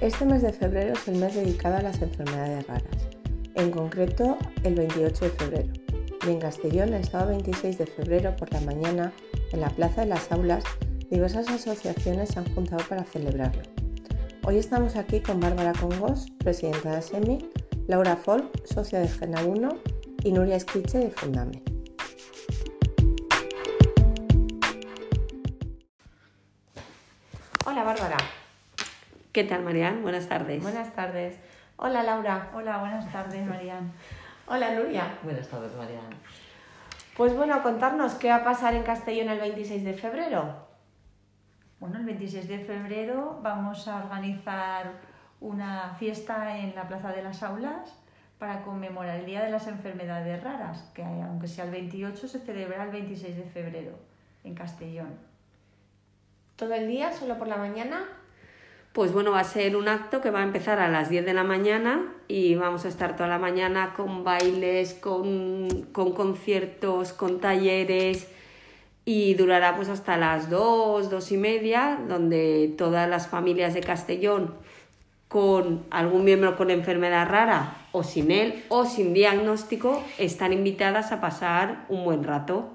Este mes de febrero es el mes dedicado a las enfermedades raras, en concreto el 28 de febrero. Y en Castellón, el sábado 26 de febrero por la mañana, en la Plaza de las Aulas, diversas asociaciones se han juntado para celebrarlo. Hoy estamos aquí con Bárbara Congos, presidenta de SEMI, Laura Folk, socia de Gena 1 y Nuria Esquiche de Fundame. Hola Bárbara. ¿Qué tal, Marian? Buenas tardes. Buenas tardes. Hola Laura. Hola, buenas tardes, Marian. Hola Nuria. Buenas tardes, Marian. Pues bueno, contarnos qué va a pasar en Castellón el 26 de febrero. Bueno, el 26 de febrero vamos a organizar una fiesta en la Plaza de las Aulas para conmemorar el Día de las Enfermedades Raras, que aunque sea el 28 se celebra el 26 de febrero en Castellón. ¿Todo el día, solo por la mañana? Pues bueno, va a ser un acto que va a empezar a las 10 de la mañana y vamos a estar toda la mañana con bailes, con, con conciertos, con talleres y durará pues hasta las 2, 2 y media, donde todas las familias de Castellón con algún miembro con enfermedad rara o sin él o sin diagnóstico están invitadas a pasar un buen rato.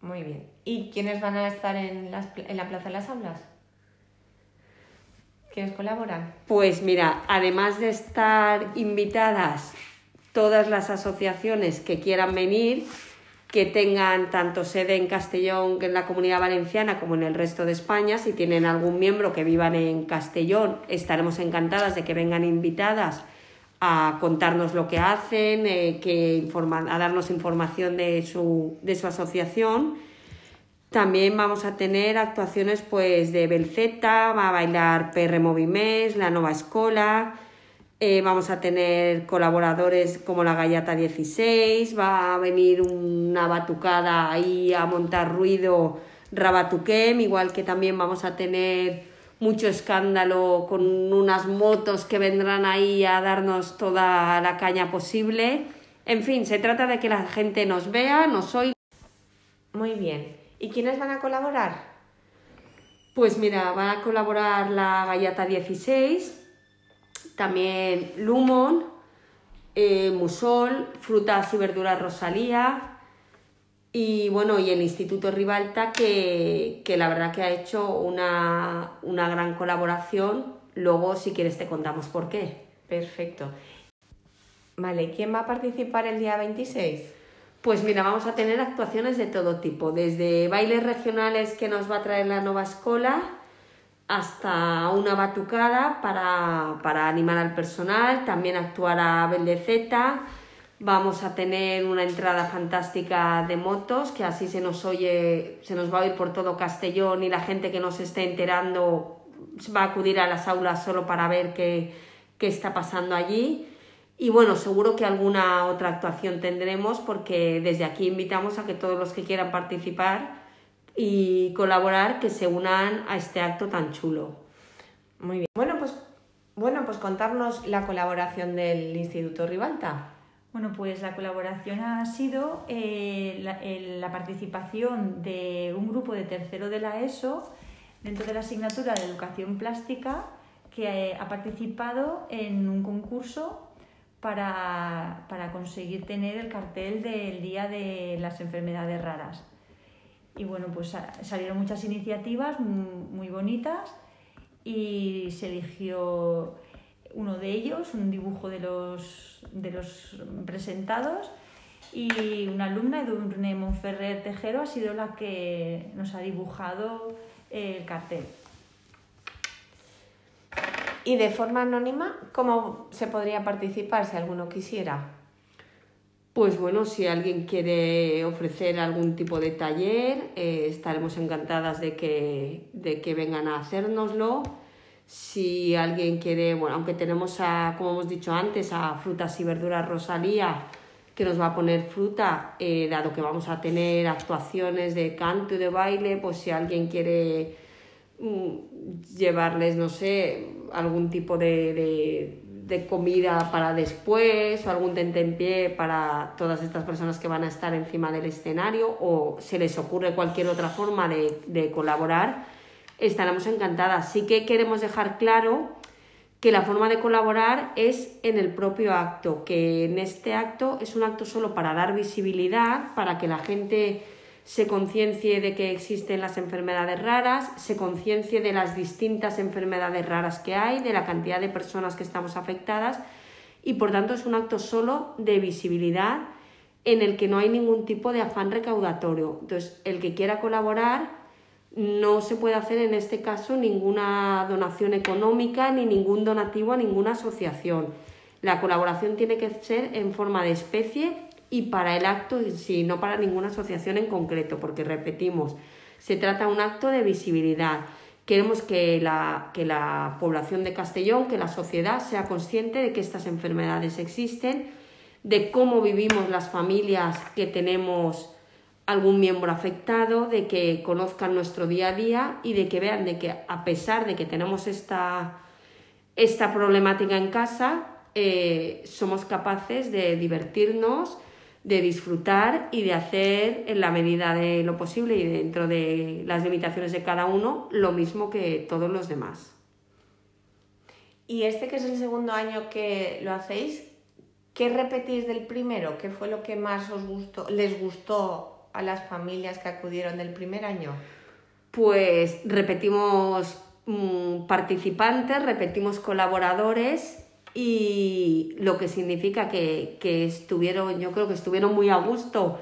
Muy bien. ¿Y quiénes van a estar en, las, en la Plaza de las Aulas? ¿Quiénes colaboran? Pues mira, además de estar invitadas todas las asociaciones que quieran venir, que tengan tanto sede en Castellón, que en la comunidad valenciana, como en el resto de España, si tienen algún miembro que vivan en Castellón, estaremos encantadas de que vengan invitadas a contarnos lo que hacen, eh, que a darnos información de su, de su asociación también vamos a tener actuaciones pues de Belceta, va a bailar PR Movimés, la Nova Escola, eh, vamos a tener colaboradores como la Gallata 16, va a venir una batucada ahí a montar ruido Rabatuquem, igual que también vamos a tener mucho escándalo con unas motos que vendrán ahí a darnos toda la caña posible. En fin, se trata de que la gente nos vea, nos oiga. Muy bien. ¿Y quiénes van a colaborar? Pues mira, van a colaborar la Gallata 16, también Lumon, eh, Musol, Frutas y Verduras Rosalía y bueno, y el Instituto Ribalta que, que la verdad que ha hecho una, una gran colaboración. Luego, si quieres, te contamos por qué. Perfecto. Vale, ¿quién va a participar el día 26? Pues mira, vamos a tener actuaciones de todo tipo, desde bailes regionales que nos va a traer la Nova Escola hasta una batucada para, para animar al personal, también actuará Beldeceta, vamos a tener una entrada fantástica de motos, que así se nos oye, se nos va a oír por todo Castellón y la gente que nos esté enterando va a acudir a las aulas solo para ver qué, qué está pasando allí. Y bueno, seguro que alguna otra actuación tendremos porque desde aquí invitamos a que todos los que quieran participar y colaborar que se unan a este acto tan chulo. Muy bien. Bueno, pues bueno, pues contarnos la colaboración del Instituto Ribalta. Bueno, pues la colaboración ha sido eh, la, la, participación de un grupo de tercero de la ESO dentro de la asignatura de Educación Plástica que ha participado en un concurso para, para, conseguir tener el cartel del Día de las Enfermedades Raras. Y bueno, pues salieron muchas iniciativas muy bonitas y se eligió uno de ellos, un dibujo de los, de los presentados y una alumna, Edurne Monferrer Tejero, ha sido la que nos ha dibujado el cartel. Y de forma anónima, ¿cómo se podría participar si alguno quisiera? Pues bueno, si alguien quiere ofrecer algún tipo de taller, eh, estaremos encantadas de que, de que vengan a hacérnoslo. Si alguien quiere, bueno, aunque tenemos a, como hemos dicho antes, a frutas y verduras Rosalía, que nos va a poner fruta, eh, dado que vamos a tener actuaciones de canto y de baile, pues si alguien quiere llevarles, no sé, algún tipo de, de, de, comida para después o algún tentempié para todas estas personas que van a estar encima del escenario o se les ocurre cualquier otra forma de, de colaborar, estaremos encantadas. Sí que queremos dejar claro que la forma de colaborar es en el propio acto, que en este acto es un acto solo para dar visibilidad, para que la gente se conciencie de que existen las enfermedades raras, se conciencie de las distintas enfermedades raras que hay, de la cantidad de personas que estamos afectadas y por tanto es un acto solo de visibilidad en el que no hay ningún tipo de afán recaudatorio. Entonces, el que quiera colaborar no se puede hacer en este caso ninguna donación económica ni ningún donativo a ninguna asociación. La colaboración tiene que ser en forma de especie y para el acto en sí, no para ninguna asociación en concreto, porque repetimos, se trata de un acto de visibilidad. Queremos que la, que la población de Castellón, que la sociedad sea consciente de que estas enfermedades existen, de cómo vivimos las familias que tenemos algún miembro afectado, de que conozcan nuestro día a día y de que vean de que a pesar de que tenemos esta, esta problemática en casa, eh, somos capaces de divertirnos, de disfrutar y de hacer en la medida de lo posible y dentro de las limitaciones de cada uno lo mismo que todos los demás. Y este que es el segundo año que lo hacéis, ¿qué repetís del primero? ¿Qué fue lo que más os gustó, les gustó a las familias que acudieron del primer año? Pues repetimos mm, participantes, repetimos colaboradores y lo que significa que, que estuvieron, yo creo que estuvieron muy a gusto.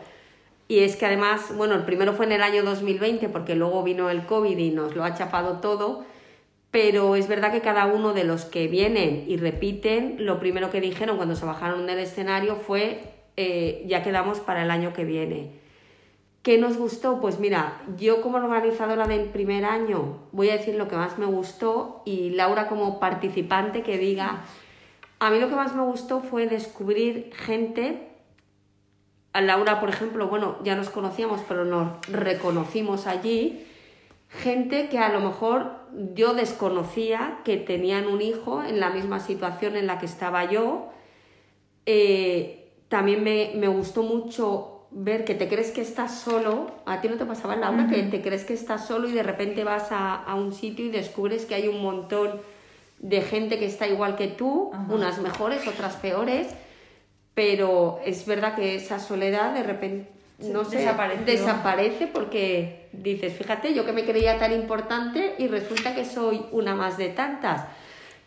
Y es que además, bueno, el primero fue en el año 2020 porque luego vino el COVID y nos lo ha chapado todo, pero es verdad que cada uno de los que vienen y repiten, lo primero que dijeron cuando se bajaron del escenario fue, eh, ya quedamos para el año que viene. ¿Qué nos gustó? Pues mira, yo como organizadora del primer año voy a decir lo que más me gustó y Laura como participante que diga, a mí lo que más me gustó fue descubrir gente, a Laura por ejemplo, bueno, ya nos conocíamos pero nos reconocimos allí, gente que a lo mejor yo desconocía que tenían un hijo en la misma situación en la que estaba yo. Eh, también me, me gustó mucho ver que te crees que estás solo, a ti no te pasaba Laura, uh que te crees que estás solo y de repente vas a, a, un sitio y descubres que hay un montón de gente que está igual que tú, unas mejores, otras peores, pero es verdad que esa soledad de repente no desaparece porque dices, fíjate, yo que me creía tan importante y resulta que soy una más de tantas,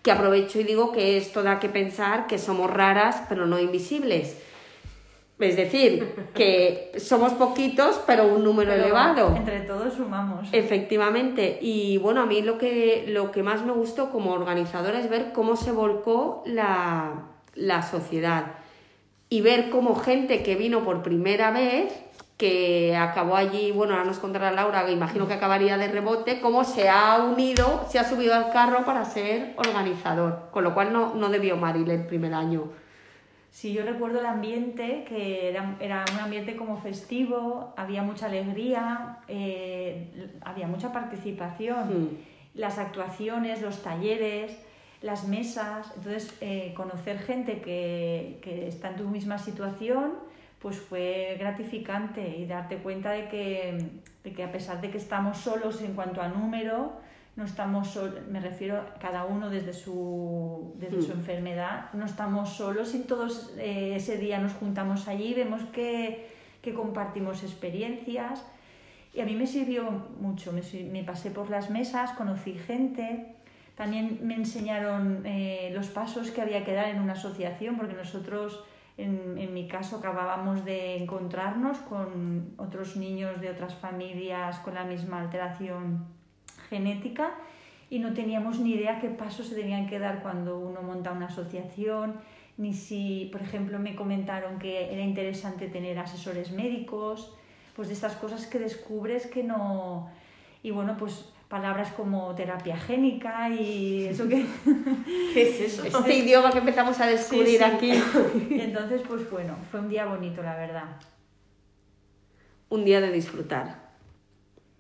que aprovecho y digo que esto da que pensar que somos raras pero no invisibles es decir, que somos poquitos, pero un número elevado. Entre todos sumamos. Efectivamente. Y bueno, a mí lo que, lo que más me gustó como organizadora es ver cómo se volcó la, la sociedad. Y ver cómo gente que vino por primera vez, que acabó allí, bueno, ahora nos contará Laura, que imagino que acabaría de rebote, cómo se ha unido, se ha subido al carro para ser organizador. Con lo cual no, no debió Maril el primer año. Sí, yo recuerdo el ambiente, que era, era un ambiente como festivo, había mucha alegría, eh, había mucha participación, mm. las actuaciones, los talleres, las mesas, entonces eh, conocer gente que, que, está en tu misma situación, pues fue gratificante. Y darte cuenta de que, de que a pesar de que estamos solos en cuanto a número, no estamos solos, me refiero cada uno desde su, desde su mm. enfermedad, no estamos solos y todos eh, ese día nos juntamos allí, vemos que, que, compartimos experiencias y a mí me sirvió mucho, me, me pasé por las mesas, conocí gente, también me enseñaron eh, los pasos que había que dar en una asociación, porque nosotros, en, en, mi caso, acabábamos de encontrarnos con otros niños de otras familias con la misma alteración genética y no teníamos ni idea qué pasos se tenían que dar cuando uno monta una asociación, ni si, por ejemplo, me comentaron que era interesante tener asesores médicos, pues de estas cosas que descubres que no... Y bueno, pues palabras como terapia génica y eso que... ¿Qué es eso? Este idioma que empezamos a descubrir aquí. Entonces, pues bueno, fue un día bonito, la verdad. Un día de disfrutar.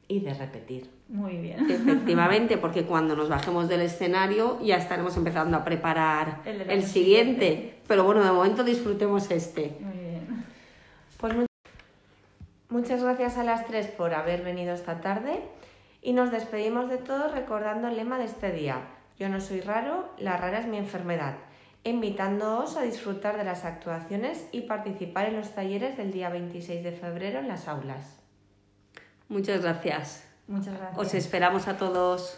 Y de repetir. Muy bien. Efectivamente, porque cuando nos bajemos del escenario ya estaremos empezando a preparar el, siguiente. Pero bueno, de momento disfrutemos este. Muy bien. Pues muchas gracias a las tres por haber venido esta tarde Y nos despedimos de todos recordando el lema de este día. Yo no soy raro, la rara es mi enfermedad invitándoos a disfrutar de las actuaciones y participar en los talleres del día 26 de febrero en las aulas. Muchas gracias. Muchas gracias. Os esperamos a todos.